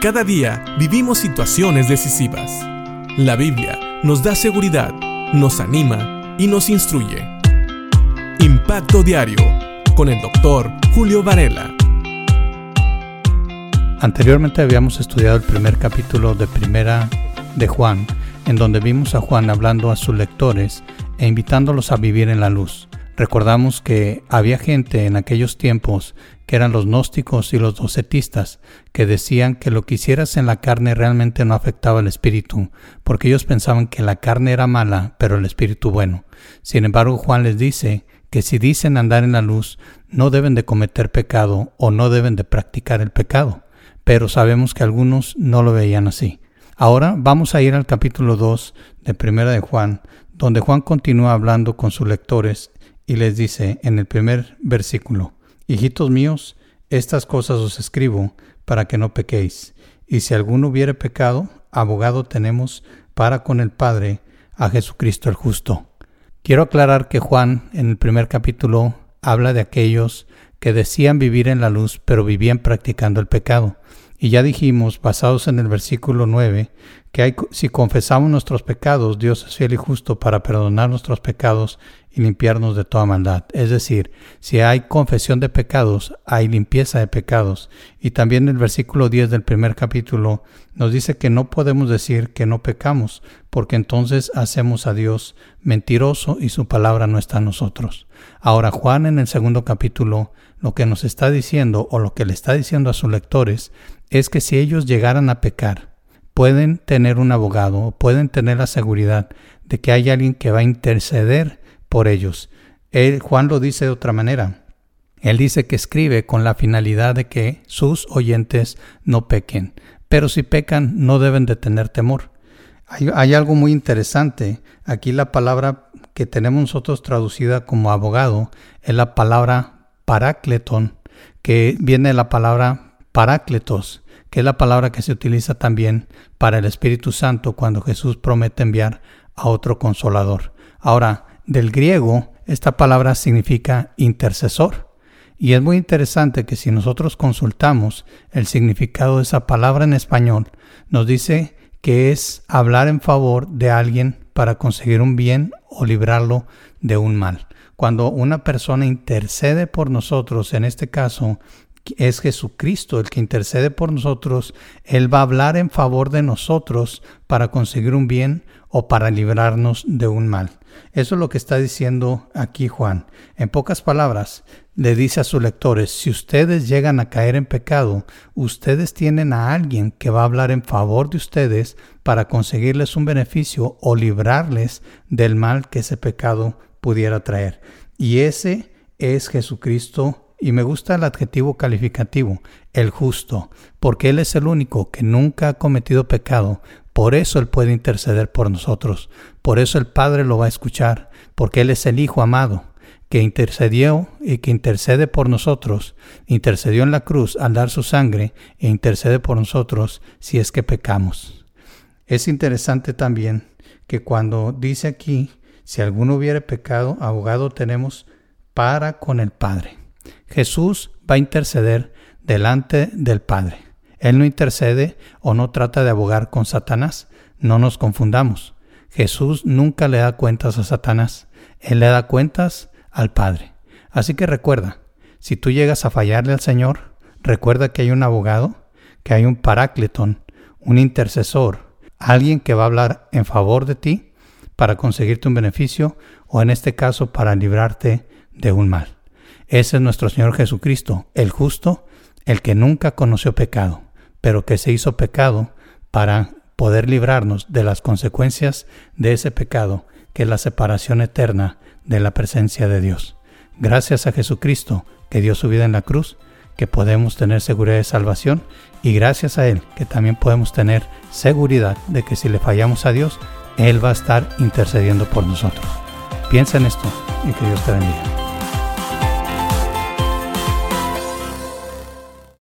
Cada día vivimos situaciones decisivas. La Biblia nos da seguridad, nos anima y nos instruye. Impacto Diario con el doctor Julio Varela. Anteriormente habíamos estudiado el primer capítulo de Primera de Juan, en donde vimos a Juan hablando a sus lectores e invitándolos a vivir en la luz. Recordamos que había gente en aquellos tiempos que eran los gnósticos y los docetistas, que decían que lo que hicieras en la carne realmente no afectaba al espíritu, porque ellos pensaban que la carne era mala, pero el espíritu bueno. Sin embargo, Juan les dice que si dicen andar en la luz, no deben de cometer pecado o no deben de practicar el pecado, pero sabemos que algunos no lo veían así. Ahora vamos a ir al capítulo 2 de Primera de Juan, donde Juan continúa hablando con sus lectores y les dice en el primer versículo, Hijitos míos, estas cosas os escribo para que no pequéis, y si alguno hubiere pecado, abogado tenemos para con el Padre, a Jesucristo el justo. Quiero aclarar que Juan en el primer capítulo habla de aquellos que decían vivir en la luz, pero vivían practicando el pecado. Y ya dijimos, basados en el versículo 9, que si confesamos nuestros pecados, Dios es fiel y justo para perdonar nuestros pecados y limpiarnos de toda maldad. Es decir, si hay confesión de pecados, hay limpieza de pecados. Y también el versículo 10 del primer capítulo nos dice que no podemos decir que no pecamos, porque entonces hacemos a Dios mentiroso y su palabra no está en nosotros. Ahora Juan en el segundo capítulo lo que nos está diciendo o lo que le está diciendo a sus lectores es que si ellos llegaran a pecar, pueden tener un abogado, pueden tener la seguridad de que hay alguien que va a interceder por ellos. Juan lo dice de otra manera. Él dice que escribe con la finalidad de que sus oyentes no pequen, pero si pecan no deben de tener temor. Hay, algo muy interesante. Aquí la palabra que tenemos nosotros traducida como abogado es la palabra parácleton, que viene de la palabra Parácletos, que es la palabra que se utiliza también para el Espíritu Santo cuando Jesús promete enviar a otro consolador. Ahora, del griego, esta palabra significa intercesor. Y es muy interesante que si nosotros consultamos el significado de esa palabra en español, nos dice que es hablar en favor de alguien para conseguir un bien o librarlo de un mal. Cuando una persona intercede por nosotros, en este caso es Jesucristo el que intercede por nosotros, Él va a hablar en favor de nosotros para conseguir un bien o para librarnos de un mal. Eso es lo que está diciendo aquí Juan. En pocas palabras, le dice a sus lectores, si ustedes llegan a caer en pecado, ustedes tienen a alguien que va a hablar en favor de ustedes para conseguirles un beneficio o librarles del mal que ese pecado pudiera traer. Y ese es Jesucristo y me gusta el adjetivo calificativo, el justo, porque Él es el único que nunca ha cometido pecado, por eso Él puede interceder por nosotros, por eso el Padre lo va a escuchar, porque Él es el Hijo amado, que intercedió y que intercede por nosotros, intercedió en la cruz al dar su sangre e intercede por nosotros si es que pecamos. Es interesante también que cuando dice aquí, si alguno hubiere pecado, abogado tenemos para con el Padre. Jesús va a interceder delante del Padre. Él no intercede o no trata de abogar con Satanás. No nos confundamos. Jesús nunca le da cuentas a Satanás. Él le da cuentas al Padre. Así que recuerda, si tú llegas a fallarle al Señor, recuerda que hay un abogado, que hay un parácletón, un intercesor, alguien que va a hablar en favor de ti para conseguirte un beneficio o en este caso para librarte de un mal. Ese es nuestro Señor Jesucristo, el justo, el que nunca conoció pecado, pero que se hizo pecado para poder librarnos de las consecuencias de ese pecado, que es la separación eterna de la presencia de Dios. Gracias a Jesucristo, que dio su vida en la cruz, que podemos tener seguridad de salvación y gracias a Él que también podemos tener seguridad de que si le fallamos a Dios, Él va a estar intercediendo por nosotros. Piensa en esto y que Dios te bendiga.